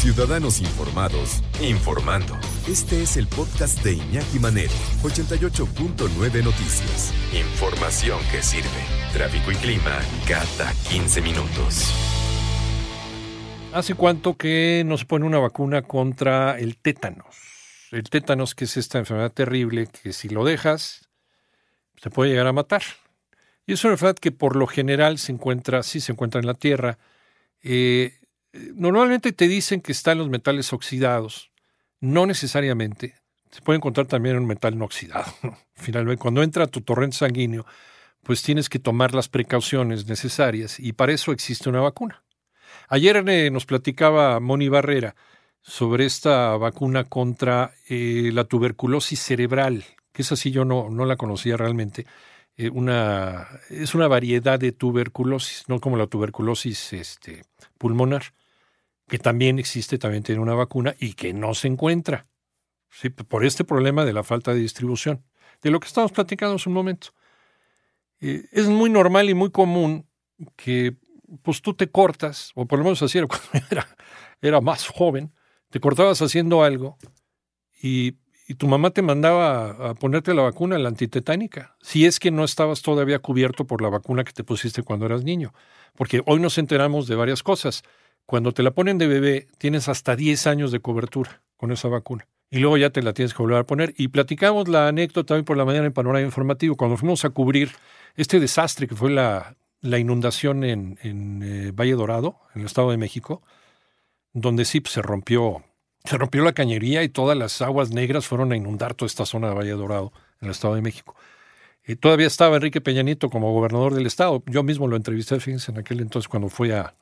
Ciudadanos Informados, informando. Este es el podcast de Iñaki Manero, 88.9 Noticias. Información que sirve. Tráfico y clima cada 15 minutos. ¿Hace cuánto que no se pone una vacuna contra el tétanos? El tétanos, que es esta enfermedad terrible que si lo dejas, se puede llegar a matar. Y es una enfermedad que por lo general se encuentra, sí se encuentra en la tierra. Eh, normalmente te dicen que está en los metales oxidados. No necesariamente. Se puede encontrar también un metal no oxidado. Finalmente, cuando entra a tu torrente sanguíneo, pues tienes que tomar las precauciones necesarias y para eso existe una vacuna. Ayer eh, nos platicaba Moni Barrera sobre esta vacuna contra eh, la tuberculosis cerebral, que es así, yo no, no la conocía realmente. Eh, una, es una variedad de tuberculosis, no como la tuberculosis este, pulmonar, que también existe, también tiene una vacuna y que no se encuentra, por este problema de la falta de distribución, de lo que estamos platicando hace un momento. Eh, es muy normal y muy común que pues tú te cortas, o por lo menos así era cuando era, era más joven, te cortabas haciendo algo y y tu mamá te mandaba a ponerte la vacuna, la antitetánica, si es que no estabas todavía cubierto por la vacuna que te pusiste cuando eras niño. Porque hoy nos enteramos de varias cosas. Cuando te la ponen de bebé, tienes hasta 10 años de cobertura con esa vacuna. Y luego ya te la tienes que volver a poner. Y platicamos la anécdota también por la mañana en Panorama Informativo, cuando fuimos a cubrir este desastre que fue la, inundación en, en eh, Valle Dorado, en el Estado de México, donde sí pues, se rompió se rompió la cañería y todas las aguas negras fueron a inundar toda esta zona de Valle Dorado, en el Estado de México. Y todavía estaba Enrique Peña Nieto como gobernador del estado. Yo mismo lo entrevisté, fíjense, en aquel entonces cuando fui a,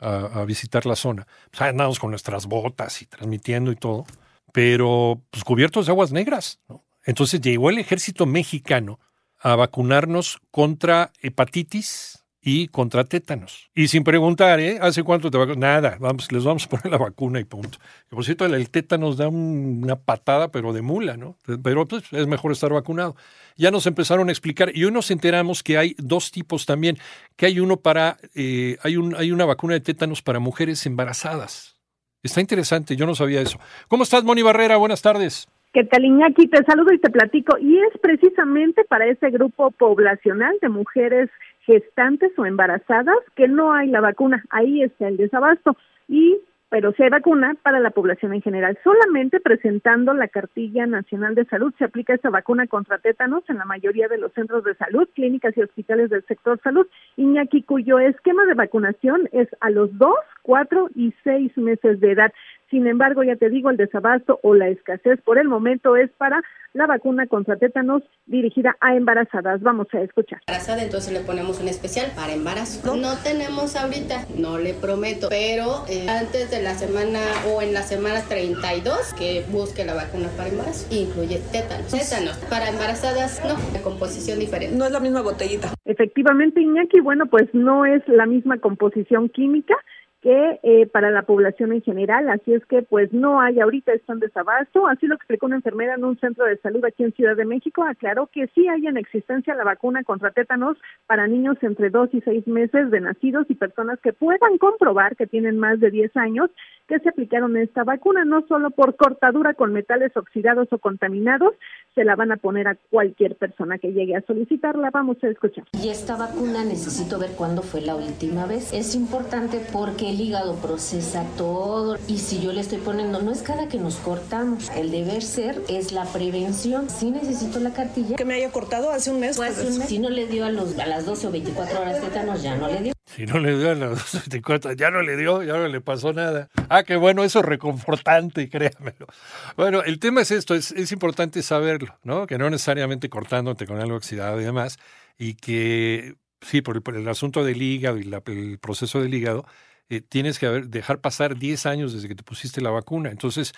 visitar la zona. Pues andamos con nuestras botas y transmitiendo y todo, pero pues cubiertos de aguas negras. Entonces llegó el ejército mexicano a vacunarnos contra hepatitis, y contra tétanos. Y sin preguntar, ¿eh? ¿Hace cuánto te vacunas? Nada, vamos, les vamos a poner la vacuna y punto. por cierto, el tétanos da una patada, pero de mula, ¿no? Pero pues, es mejor estar vacunado. Ya nos empezaron a explicar, y hoy nos enteramos que hay dos tipos también, que hay uno para, eh, hay, un, hay una vacuna de tétanos para mujeres embarazadas. Está interesante, yo no sabía eso. ¿Cómo estás, Moni Barrera? Buenas tardes. ¿Qué tal, Iñaki? Te saludo y te platico. Y es precisamente para ese grupo poblacional de mujeres gestantes o embarazadas que no hay la vacuna. Ahí está el desabasto. Y pero si hay vacuna para la población en general. Solamente presentando la cartilla nacional de salud se aplica esta vacuna contra tétanos en la mayoría de los centros de salud, clínicas y hospitales del sector salud. Iñaki, cuyo esquema de vacunación es a los dos, cuatro y seis meses de edad. Sin embargo, ya te digo, el desabasto o la escasez por el momento es para la vacuna contra tétanos dirigida a embarazadas. Vamos a escuchar. Embarazada, entonces le ponemos un especial para embarazo. No tenemos ahorita, no le prometo, pero eh, antes de la semana o en la semana 32 que busque la vacuna para embarazo. Incluye tétanos. Tétanos. Para embarazadas, no, de composición diferente. No es la misma botellita. Efectivamente, Iñaki, bueno, pues no es la misma composición química que eh, para la población en general, así es que pues no hay ahorita están desabasto, así lo explicó una enfermera en un centro de salud aquí en Ciudad de México, aclaró que sí hay en existencia la vacuna contra tétanos para niños entre dos y seis meses de nacidos y personas que puedan comprobar que tienen más de 10 años que se aplicaron esta vacuna, no solo por cortadura con metales oxidados o contaminados, se la van a poner a cualquier persona que llegue a solicitarla. Vamos a escuchar. Y esta vacuna necesito ver cuándo fue la última vez. Es importante porque el hígado procesa todo y si yo le estoy poniendo, no es cada que nos cortamos, el deber ser es la prevención. Si necesito la cartilla. Que me haya cortado hace un mes. Pues, Si no le dio a, los, a las 12 o 24 horas tétanos, ya no le dio. Si no le dio a las 12 o 24, ya no le dio, ya no le pasó nada. Ah, qué bueno, eso es reconfortante, créamelo. Bueno, el tema es esto, es, es importante saberlo, ¿no? Que no necesariamente cortándote con algo oxidado y demás, y que sí, por el, asunto del hígado y el proceso del hígado, eh, tienes que dejar pasar 10 años desde que te pusiste la vacuna. Entonces,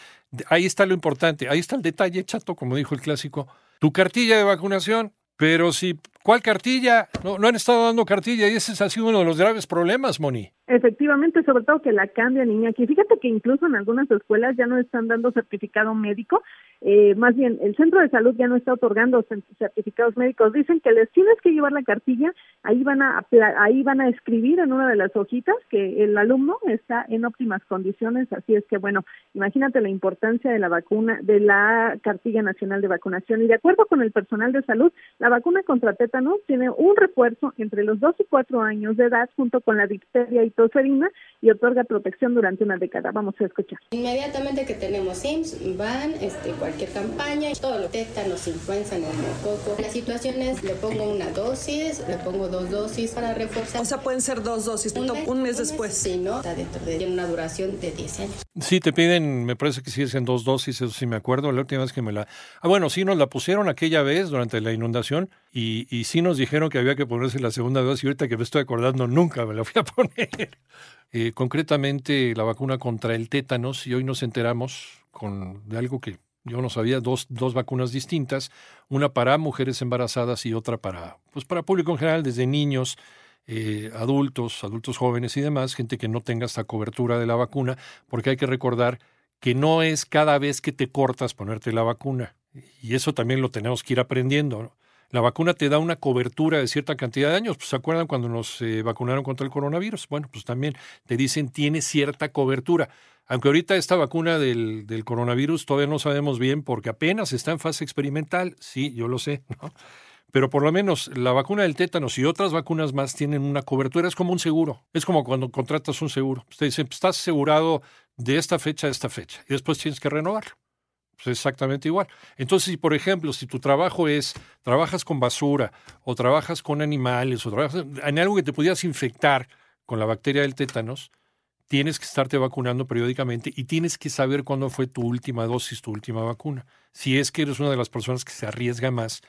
ahí está lo importante, ahí está el detalle, chato, como dijo el clásico. Tu cartilla de vacunación, pero si, ¿cuál cartilla? No, no han estado dando cartilla y ese ha sido uno de los graves problemas, Moni. Efectivamente, sobre todo que la cambia, niña. Que fíjate que incluso en algunas escuelas ya no están dando certificado médico, eh, más bien el centro de salud ya no está otorgando certificados médicos. Dicen que les tienes que llevar la cartilla, ahí van a ahí van a escribir en una de las hojitas que el alumno está en óptimas condiciones. Así es que bueno, imagínate la importancia de la vacuna, de la cartilla nacional de vacunación. Y de acuerdo con el personal de salud, la vacuna contra tétanos tiene un refuerzo entre los dos y cuatro años de edad junto con la difteria y y otorga protección durante una década. Vamos a escuchar. Inmediatamente que tenemos SIMS, van este, cualquier campaña, todo lo tétanos, influenza, neumococo. Las situaciones le pongo una dosis, le pongo dos dosis para reforzar. O sea, pueden ser dos dosis, un, un mes después. Sí, ¿no? Está dentro de una duración de 10 años. Sí, te piden, me parece que sí es en dos dosis, eso sí me acuerdo, la última vez que me la... Ah, bueno, sí nos la pusieron aquella vez durante la inundación y, y sí nos dijeron que había que ponerse la segunda dosis y ahorita que me estoy acordando nunca me la fui a poner. Eh, concretamente la vacuna contra el tétanos, y hoy nos enteramos con, de algo que yo no sabía, dos, dos vacunas distintas, una para mujeres embarazadas y otra para, pues para público en general, desde niños, eh, adultos, adultos jóvenes y demás, gente que no tenga esta cobertura de la vacuna, porque hay que recordar que no es cada vez que te cortas ponerte la vacuna. Y eso también lo tenemos que ir aprendiendo. La vacuna te da una cobertura de cierta cantidad de años. Pues, ¿Se acuerdan cuando nos eh, vacunaron contra el coronavirus? Bueno, pues también te dicen tiene cierta cobertura. Aunque ahorita esta vacuna del, del coronavirus todavía no sabemos bien porque apenas está en fase experimental. Sí, yo lo sé, ¿no? Pero por lo menos la vacuna del tétanos y otras vacunas más tienen una cobertura. Es como un seguro. Es como cuando contratas un seguro. Usted dice, estás asegurado de esta fecha a esta fecha. Y después tienes que renovar. Pues exactamente igual. Entonces, si por ejemplo, si tu trabajo es, trabajas con basura o trabajas con animales o trabajas en algo que te pudieras infectar con la bacteria del tétanos, tienes que estarte vacunando periódicamente y tienes que saber cuándo fue tu última dosis, tu última vacuna. Si es que eres una de las personas que se arriesga más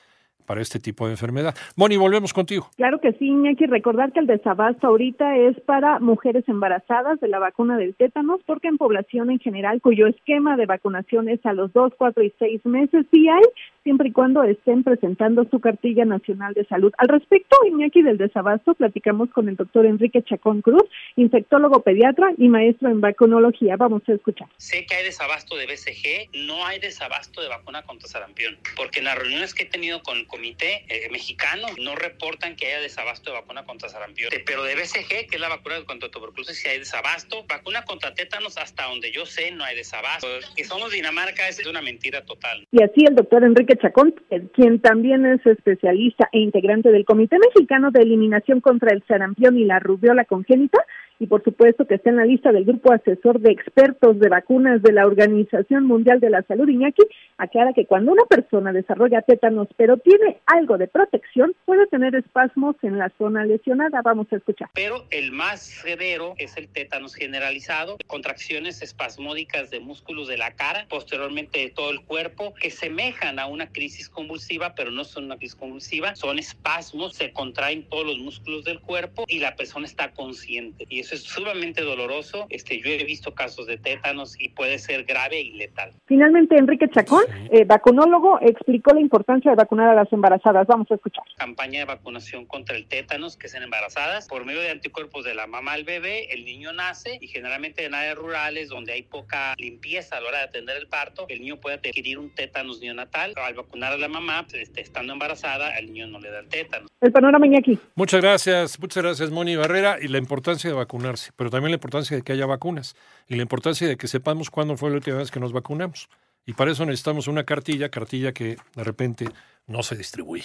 para este tipo de enfermedad. Moni, volvemos contigo. Claro que sí, Iñaki. Recordar que el desabasto ahorita es para mujeres embarazadas de la vacuna del tétanos, porque en población en general, cuyo esquema de vacunación es a los dos, cuatro y seis meses, sí hay, siempre y cuando estén presentando su cartilla nacional de salud. Al respecto, Iñaki, del desabasto, platicamos con el doctor Enrique Chacón Cruz, infectólogo pediatra y maestro en vacunología. Vamos a escuchar. Sé que hay desabasto de BCG, no hay desabasto de vacuna contra sarampión, porque en las reuniones que he tenido con comité eh, mexicano no reportan que haya desabasto de vacuna contra sarampión. Pero de BCG, que es la vacuna contra tuberculosis, sí hay desabasto. Vacuna contra tétanos, hasta donde yo sé, no hay desabasto. Que somos Dinamarca es una mentira total. Y así el doctor Enrique Chacón, quien también es especialista e integrante del Comité Mexicano de Eliminación contra el Sarampión y la Rubiola Congénita, y por supuesto que está en la lista del grupo asesor de expertos de vacunas de la Organización Mundial de la Salud, Iñaki, aclara que cuando una persona desarrolla tétanos pero tiene algo de protección, puede tener espasmos en la zona lesionada. Vamos a escuchar. Pero el más severo es el tétanos generalizado, contracciones espasmódicas de músculos de la cara, posteriormente de todo el cuerpo, que semejan a una crisis convulsiva, pero no son una crisis convulsiva, son espasmos, se contraen todos los músculos del cuerpo y la persona está consciente. Y eso es sumamente doloroso. Este, yo he visto casos de tétanos y puede ser grave y letal. Finalmente, Enrique Chacón, eh, vacunólogo, explicó la importancia de vacunar a las embarazadas. Vamos a escuchar. Campaña de vacunación contra el tétanos, que es en embarazadas, por medio de anticuerpos de la mamá al bebé, el niño nace y generalmente en áreas rurales donde hay poca limpieza a la hora de atender el parto, el niño puede adquirir un tétanos neonatal. Al vacunar a la mamá, pues, este, estando embarazada, al niño no le da el tétanos. El panorama aquí. Muchas gracias, muchas gracias Moni Barrera y la importancia de vacunar pero también la importancia de que haya vacunas y la importancia de que sepamos cuándo fue la última vez que nos vacunamos. Y para eso necesitamos una cartilla, cartilla que de repente no se distribuye.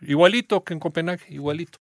Igualito que en Copenhague, igualito.